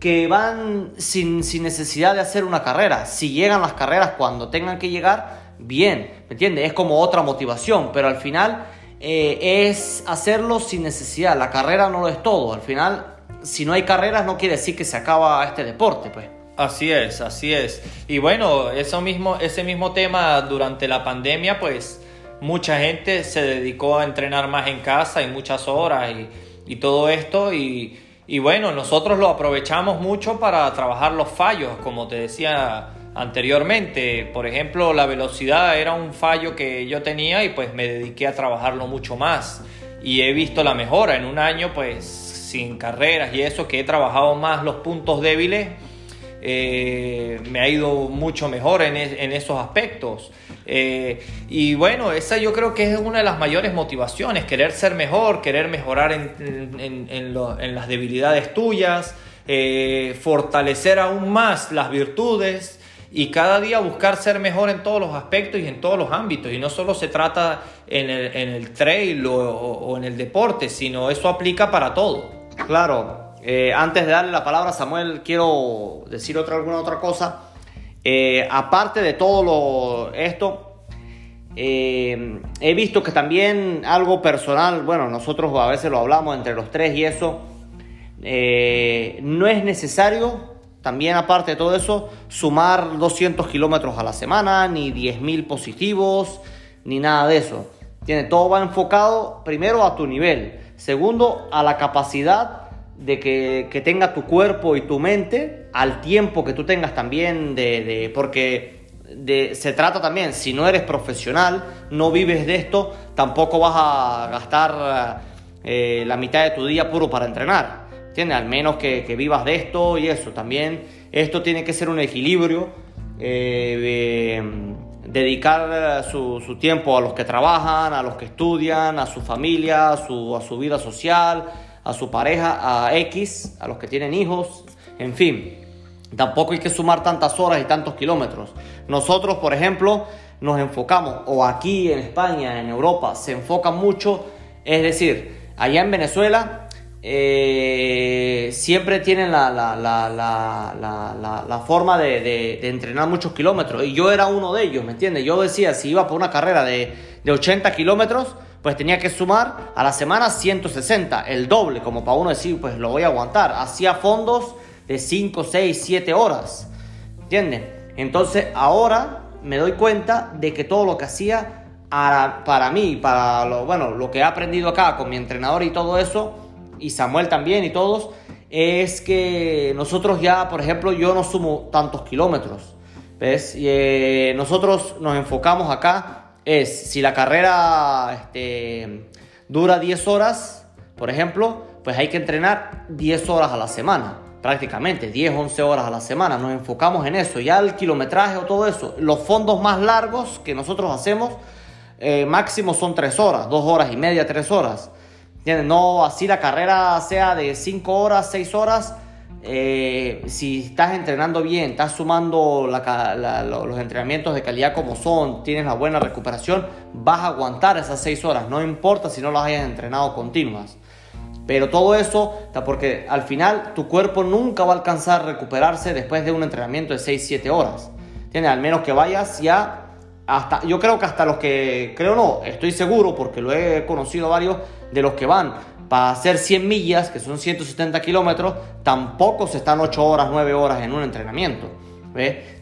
que van sin, sin, necesidad de hacer una carrera. Si llegan las carreras cuando tengan que llegar, bien, ¿me entiendes? Es como otra motivación, pero al final eh, es hacerlo sin necesidad. La carrera no lo es todo. Al final, si no hay carreras, no quiere decir que se acaba este deporte, pues. Así es, así es. Y bueno, eso mismo, ese mismo tema durante la pandemia, pues mucha gente se dedicó a entrenar más en casa y muchas horas y, y todo esto. Y, y, bueno, nosotros lo aprovechamos mucho para trabajar los fallos, como te decía anteriormente. Por ejemplo, la velocidad era un fallo que yo tenía y pues me dediqué a trabajarlo mucho más. Y he visto la mejora en un año, pues sin carreras y eso, que he trabajado más los puntos débiles eh, me ha ido mucho mejor en, esos aspectos. Eh, y bueno, esa yo creo que es una de las mayores motivaciones, querer ser mejor, querer mejorar en, las debilidades tuyas, eh, fortalecer aún más las virtudes y cada día buscar ser mejor en todos los aspectos y en todos los ámbitos. Y no solo se trata en el, trail o en el deporte, sino eso aplica para todo. Claro, eh, antes de darle la palabra a Samuel, quiero decir otra, alguna otra cosa. Eh, aparte de todo lo, esto, eh, he visto que también algo personal, bueno, nosotros a veces lo hablamos entre los tres y eso, no es necesario, también aparte de todo eso, sumar 200 kilómetros a la semana, ni 10.000 positivos, ni nada de eso. Tiene, todo va enfocado primero a tu nivel, segundo a la capacidad de que, tenga tu cuerpo y tu mente al tiempo que tú tengas también de, porque se trata también, si no eres profesional, no vives de esto, tampoco vas a gastar eh, la mitad de tu día puro para entrenar, ¿entiendes? Al menos que, vivas de esto y eso, también esto tiene que ser un equilibrio, eh, dedicar su, su, tiempo a los que trabajan, a los que estudian, a su familia, su, a su vida social, a su pareja, a X, a los que tienen hijos, en fin. Tampoco hay que sumar tantas horas y tantos kilómetros. Nosotros, por ejemplo, nos enfocamos, o aquí en España, en Europa, se enfoca mucho, es decir, allá en Venezuela eh, siempre tienen la, la, la, la forma de, de, entrenar muchos kilómetros. Y yo era uno de ellos, ¿me entiendes? Yo decía, si iba por una carrera de, de 80 kilómetros, pues tenía que sumar a la semana 160, el doble, como para uno decir, pues lo voy a aguantar. Hacía fondos de 5, 6, 7 horas. ¿Entienden? Entonces ahora me doy cuenta de que todo lo que hacía para mí, para lo, bueno, lo que he aprendido acá con mi entrenador y todo eso, y Samuel también y todos, es que nosotros ya, por ejemplo, yo no sumo tantos kilómetros. ¿Ves? Y, eh, nosotros nos enfocamos acá es si la carrera este, dura 10 horas, por ejemplo, pues hay que entrenar 10 horas a la semana, prácticamente 10, 11 horas a la semana. Nos enfocamos en eso. Ya el kilometraje o todo eso, los fondos más largos que nosotros hacemos, eh, máximo son 3 horas, 2 horas y media, 3 horas. No así la carrera sea de 5 horas, 6 horas eh, si estás entrenando bien, estás sumando los entrenamientos de calidad como son, tienes la buena recuperación, vas a aguantar esas 6 horas, no importa si no las hayas entrenado continuas. Pero todo eso, porque al final tu cuerpo nunca va a alcanzar a recuperarse después de un entrenamiento de 6-7 horas. ¿Entiendes? Al menos que vayas ya hasta, yo creo que hasta los que, creo no, estoy seguro porque lo he conocido varios de los que van para hacer 100 millas, que son 170 kilómetros, tampoco se están 8 horas, 9 horas en un entrenamiento.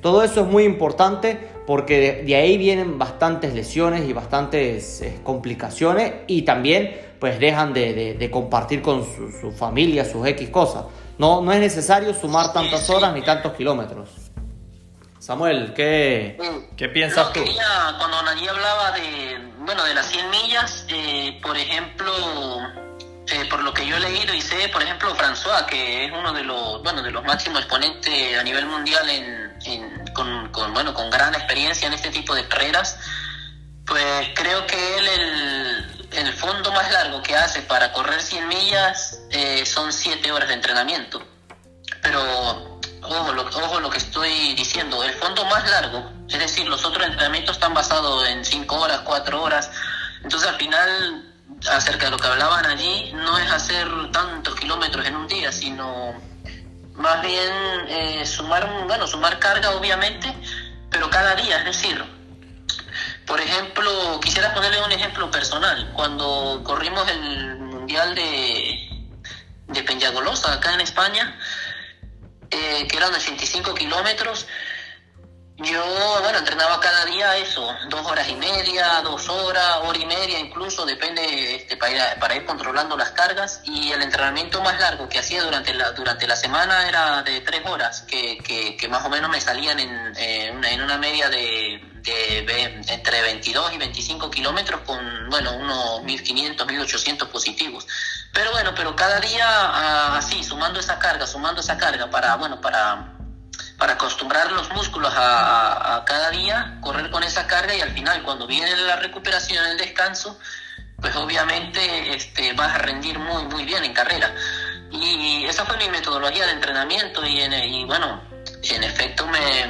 Todo eso es muy importante porque de, ahí vienen bastantes lesiones y bastantes eh, complicaciones y también pues dejan de, compartir con su, familia sus X cosas. No, no es necesario sumar tantas horas ni tantos kilómetros. Samuel, ¿qué. ¿qué piensas tú? cuando Nani hablaba de, bueno, de las 100 millas, eh, por ejemplo, eh, por lo que yo he leído y sé, por ejemplo, François, que es uno de los, bueno, de los máximos exponentes a nivel mundial en, con, bueno, con gran experiencia en este tipo de carreras, pues creo que él el, el fondo más largo que hace para correr 100 millas eh, son 7 horas de entrenamiento. Pero ojo lo, ojo lo que estoy diciendo, el fondo más largo, es decir, los otros entrenamientos están basados en 5 horas, 4 horas, entonces al final acerca de lo que hablaban allí, no es hacer tantos kilómetros en un día, sino más bien eh, sumar, bueno, sumar carga obviamente, pero cada día, es decir, por ejemplo, quisiera ponerle un ejemplo personal. Cuando corrimos el Mundial de, de Peñagolosa acá en España, eh, que eran 85 kilómetros, yo, bueno, entrenaba cada día eso, dos horas y media, dos horas, hora y media incluso, depende este, para, ir, para ir controlando las cargas. Y el entrenamiento más largo que hacía durante la, durante la semana era de tres horas, que, que, más o menos me salían en, en una media de, de, entre 22 y 25 kilómetros con, bueno, unos 1500, 1800 positivos. Pero bueno, pero cada día ah, así, sumando esa carga, sumando esa carga para, bueno, para para acostumbrar los músculos a, cada día, correr con esa carga y al final cuando viene la recuperación, el descanso, pues obviamente este, vas a rendir muy, muy bien en carrera. Y esa fue mi metodología de entrenamiento y, y bueno, en efecto me,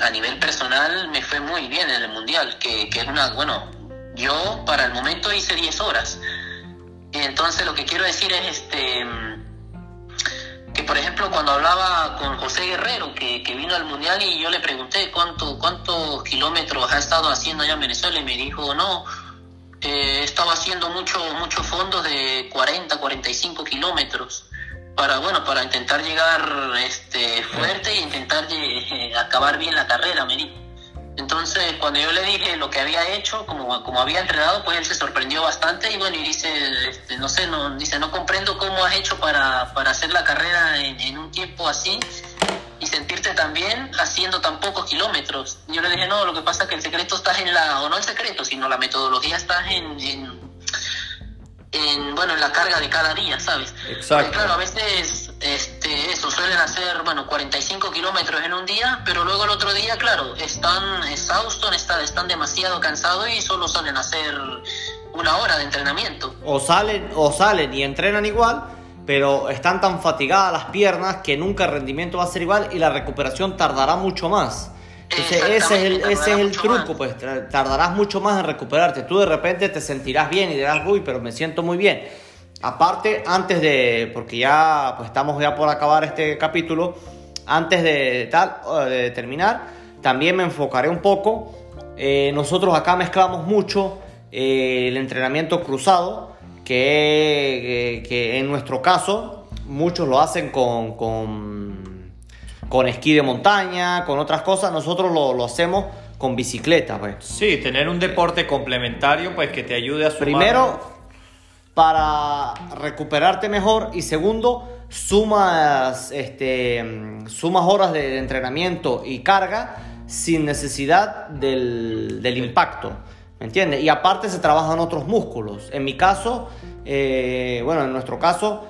a nivel personal me fue muy bien en el mundial, que, que es una, bueno, yo para el momento hice 10 horas. Entonces lo que quiero decir es, este, que por ejemplo cuando hablaba con José Guerrero, que, vino al Mundial y yo le pregunté cuánto, cuántos kilómetros ha estado haciendo allá en Venezuela y me dijo, no, eh, estaba haciendo muchos mucho fondos de 40, 45 kilómetros para bueno para intentar llegar este fuerte e intentar eh, acabar bien la carrera me dijo. Entonces, cuando yo le dije lo que había hecho, como, como había entrenado, pues él se sorprendió bastante y bueno, y dice, este, no sé, no, dice, no comprendo cómo has hecho para, para hacer la carrera en, así y sentirte tan bien haciendo tan pocos kilómetros. Yo le dije, no, lo que pasa es que el secreto está en la, o no el secreto, sino la metodología está en, en, bueno, en la carga de cada día, ¿sabes? Exacto. claro, a veces este, eso, suelen hacer, bueno, 45 kilómetros en un día, pero luego el otro día, claro, están exhaustos, están, están demasiado cansados y solo suelen hacer una hora de entrenamiento. O salen, o salen y entrenan igual, pero están tan fatigadas las piernas que nunca el rendimiento va a ser igual y la recuperación tardará mucho más. Entonces ese es el, ese es el truco, pues tardarás mucho más en recuperarte. Tú de repente te sentirás bien y dirás, uy, pero me siento muy bien Aparte, antes de, porque ya pues estamos ya por acabar este capítulo, antes de, tal, de terminar, también me enfocaré un poco. Eh, nosotros acá mezclamos mucho eh, el entrenamiento cruzado, que, que, en nuestro caso muchos lo hacen con, con, con, esquí de montaña, con otras cosas. Nosotros lo, lo hacemos con bicicleta. Pues. Sí, tener un deporte complementario pues que te ayude a sumar. Primero para recuperarte mejor y segundo, sumas, este, sumas horas de entrenamiento y carga sin necesidad del, del impacto. ¿Me entiendes? Y aparte se trabajan otros músculos. En mi caso, eh, bueno, en nuestro caso,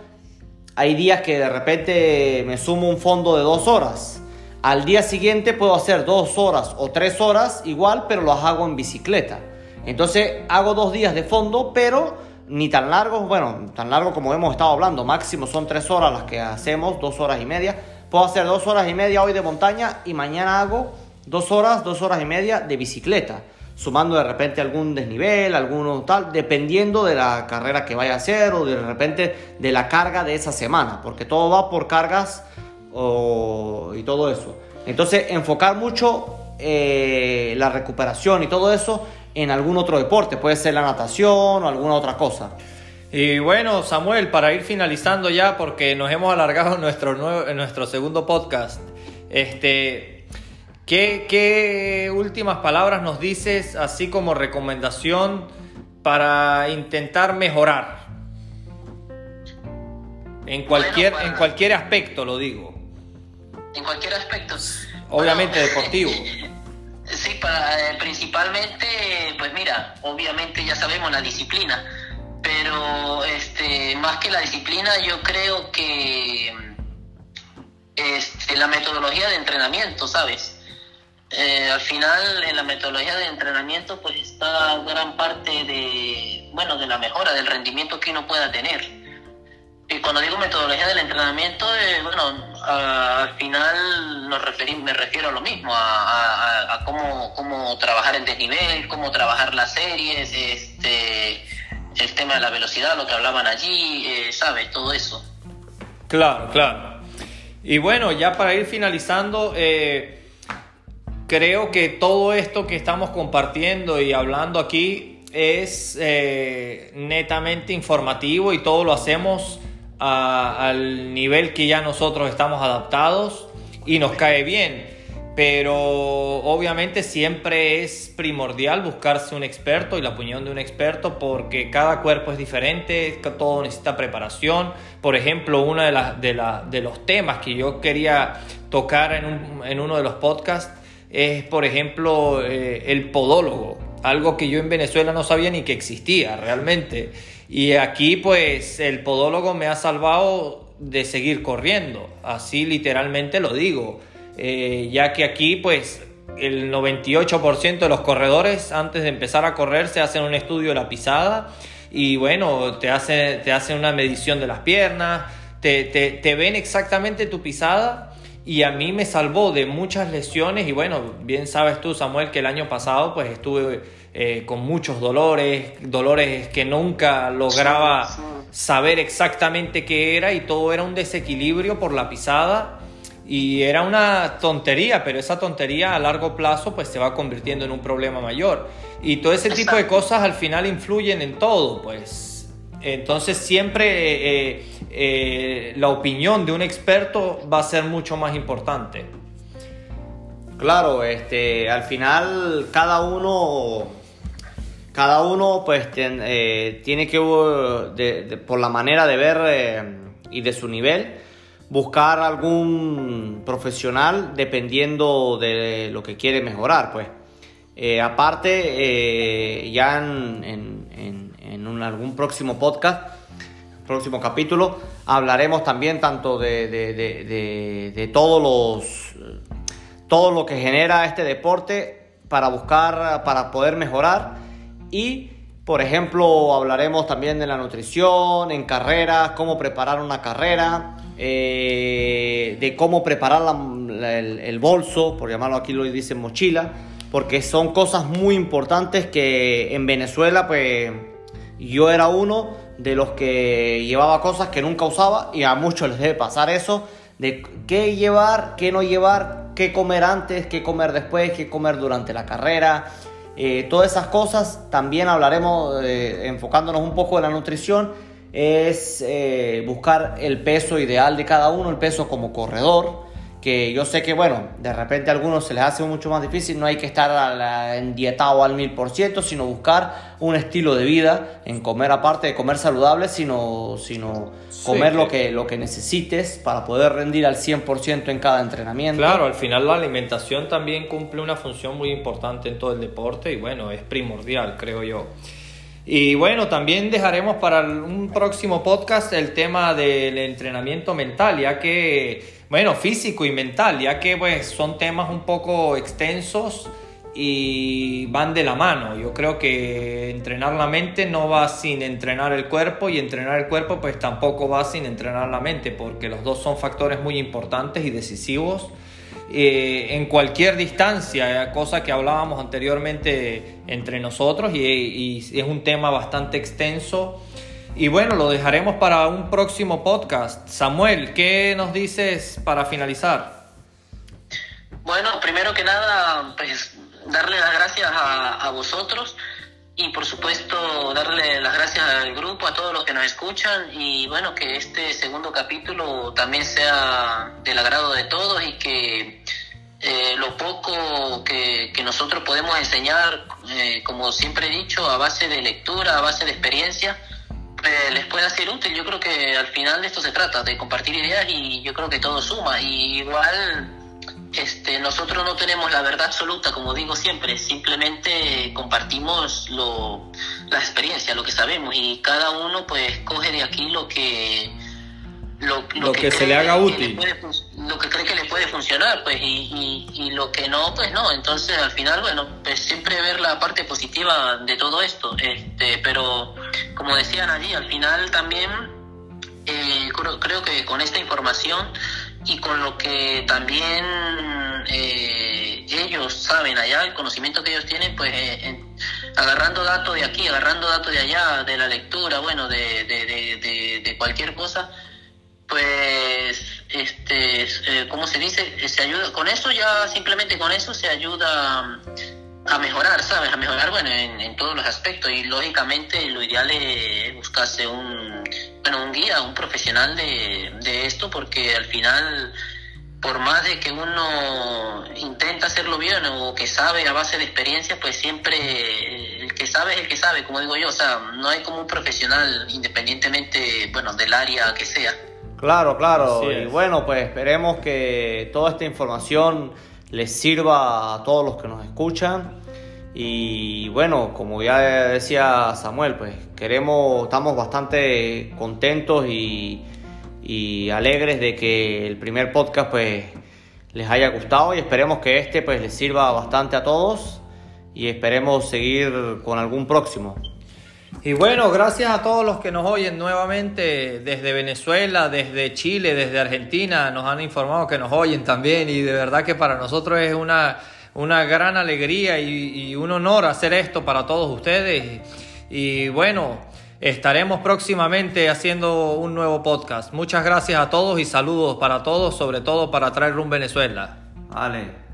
hay días que de repente me sumo un fondo de dos horas. Al día siguiente puedo hacer dos horas o tres horas igual, pero los hago en bicicleta. Entonces hago dos días de fondo, pero ni tan largos, bueno, tan largo como hemos estado hablando, máximo son tres horas las que hacemos, dos horas y media. Puedo hacer dos horas y media hoy de montaña y mañana hago dos horas, dos horas y media de bicicleta, sumando de repente algún desnivel, alguno tal, dependiendo de la carrera que vaya a hacer o de repente de la carga de esa semana, porque todo va por cargas y todo eso. Entonces, enfocar mucho eh, la recuperación y todo eso en algún otro deporte, puede ser la natación o alguna otra cosa. Y bueno, Samuel, para ir finalizando ya, porque nos hemos alargado nuestro, nuestro segundo podcast, este, ¿qué, ¿qué últimas palabras nos dices, así como recomendación para intentar mejorar? En cualquier, en cualquier aspecto, lo digo. En cualquier aspecto. Obviamente deportivo. Sí, para, eh, principalmente, pues mira, obviamente ya sabemos la disciplina, pero este, más que la disciplina, yo creo que este, la metodología de entrenamiento, ¿sabes? Eh, al final, en la metodología de entrenamiento, pues está gran parte de, bueno, de la mejora del rendimiento que uno pueda tener. Y cuando digo metodología del entrenamiento, eh, bueno, al final nos me refiero a lo mismo, a, cómo, cómo, trabajar en desnivel, cómo trabajar las series, este, el tema de la velocidad, lo que hablaban allí, eh, ¿sabes? Todo eso. Claro, claro. Y bueno, ya para ir finalizando, eh, creo que todo esto que estamos compartiendo y hablando aquí es eh, netamente informativo y todo lo hacemos al nivel que ya nosotros estamos adaptados y nos cae bien pero obviamente siempre es primordial buscarse un experto y la opinión de un experto porque cada cuerpo es diferente, todo necesita preparación. Por ejemplo, uno de, de, los temas que yo quería tocar en, uno de los podcasts es, por ejemplo, eh, el podólogo, algo que yo en Venezuela no sabía ni que existía realmente. Y aquí pues el podólogo me ha salvado de seguir corriendo, así literalmente lo digo eh, ya que aquí pues el 98% de los corredores antes de empezar a correr se hacen un estudio de la pisada y bueno, te hacen te hace una medición de las piernas, te, te, ven exactamente tu pisada y a mí me salvó de muchas lesiones y bueno, bien sabes tú Samuel que el año pasado pues estuve eh, con muchos dolores, dolores que nunca lograba saber exactamente qué era y todo era un desequilibrio por la pisada y era una tontería, pero esa tontería a largo plazo pues se va convirtiendo en un problema mayor. Y todo ese tipo de cosas al final influyen en todo, pues. Entonces siempre eh, eh, la opinión de un experto va a ser mucho más importante. Claro, este, al final cada uno, cada uno pues eh, tiene que, por la manera de ver y de su nivel, buscar algún profesional dependiendo de lo que quiere mejorar, pues. Eh, aparte, eh, ya en, algún próximo podcast, próximo capítulo, hablaremos también tanto de, de, todos los, todo lo que genera este deporte para buscar, para poder mejorar. Y por ejemplo, hablaremos también de la nutrición, en carreras, cómo preparar una carrera, eh, de cómo preparar el, bolso, por llamarlo aquí lo dicen mochila, porque son cosas muy importantes que en Venezuela, pues yo era uno de los que llevaba cosas que nunca usaba y a muchos les debe pasar eso, de qué llevar, qué no llevar, qué comer antes, qué comer después, qué comer durante la carrera. Eh, todas esas cosas también hablaremos eh, enfocándonos un poco en la nutrición es eh, buscar el peso ideal de cada uno, el peso como corredor, que yo sé que, bueno, de repente a algunos se les hace mucho más difícil, no hay que estar endietado al mil por ciento, sino buscar un estilo de vida, en comer aparte de comer saludable, sino, sino comer lo, que, lo que necesites para poder rendir al 100% en cada entrenamiento. Claro, al final la alimentación también cumple una función muy importante en todo el deporte y bueno, es primordial, creo yo. Y bueno, también dejaremos para un próximo podcast el tema del entrenamiento mental, ya que, bueno, físico y mental, ya que pues son temas un poco extensos y van de la mano. Yo creo que entrenar la mente no va sin entrenar el cuerpo y entrenar el cuerpo pues tampoco va sin entrenar la mente, porque los dos son factores muy importantes y decisivos eh, en cualquier distancia, cosa que hablábamos anteriormente entre nosotros y, es un tema bastante extenso. Y bueno, lo dejaremos para un próximo podcast. Samuel, ¿qué nos dices para finalizar? Bueno, primero que nada, pues darle las gracias a vosotros y por supuesto darle las gracias al grupo, a todos los que nos escuchan y bueno, que este segundo capítulo también sea del agrado de todos y que eh, lo poco que, nosotros podemos enseñar, eh, como siempre he dicho, a base de lectura, a base de experiencia, les pueda ser útil. Yo creo que al final de esto se trata, de compartir ideas y yo creo que todo suma. Y igual este, nosotros no tenemos la verdad absoluta, como digo siempre, simplemente compartimos lo, la experiencia, lo que sabemos y cada uno pues coge de aquí lo que lo, que, se le haga útil. Lo que cree que le puede funcionar, pues, y, y, lo que no, pues no. Entonces, al final, bueno, pues siempre ver la parte positiva de todo esto. Este, pero, como decían allí, al final también eh, creo, creo que con esta información y con lo que también eh, ellos saben allá, el conocimiento que ellos tienen, pues eh, agarrando datos de aquí, agarrando datos de allá, de la lectura, bueno, de, de, de, cualquier cosa, pues, este, eh, ¿cómo se dice? Se ayuda, con eso ya, simplemente con eso se ayuda a mejorar, ¿sabes? A mejorar, bueno, en, todos los aspectos y lógicamente lo ideal es buscarse un, bueno, un guía, un profesional de, de esto porque al final, por más de que uno intenta hacerlo bien o que sabe a base de experiencia, pues siempre el que sabe es el que sabe, como digo yo, o sea, no hay como un profesional independientemente, bueno, del área que sea. Claro, claro, y bueno, pues esperemos que toda esta información les sirva a todos los que nos escuchan. Y bueno, como ya decía Samuel, pues queremos, estamos bastante contentos y, y alegres de que el primer podcast pues les haya gustado y esperemos que este pues les sirva bastante a todos y esperemos seguir con algún próximo. Y bueno, gracias a todos los que nos oyen nuevamente desde Venezuela, desde Chile, desde Argentina. Nos han informado que nos oyen también y de verdad que para nosotros es una, una gran alegría y, un honor hacer esto para todos ustedes. Y bueno, estaremos próximamente haciendo un nuevo podcast. Muchas gracias a todos y saludos para todos, sobre todo para Traer un Venezuela. Vale.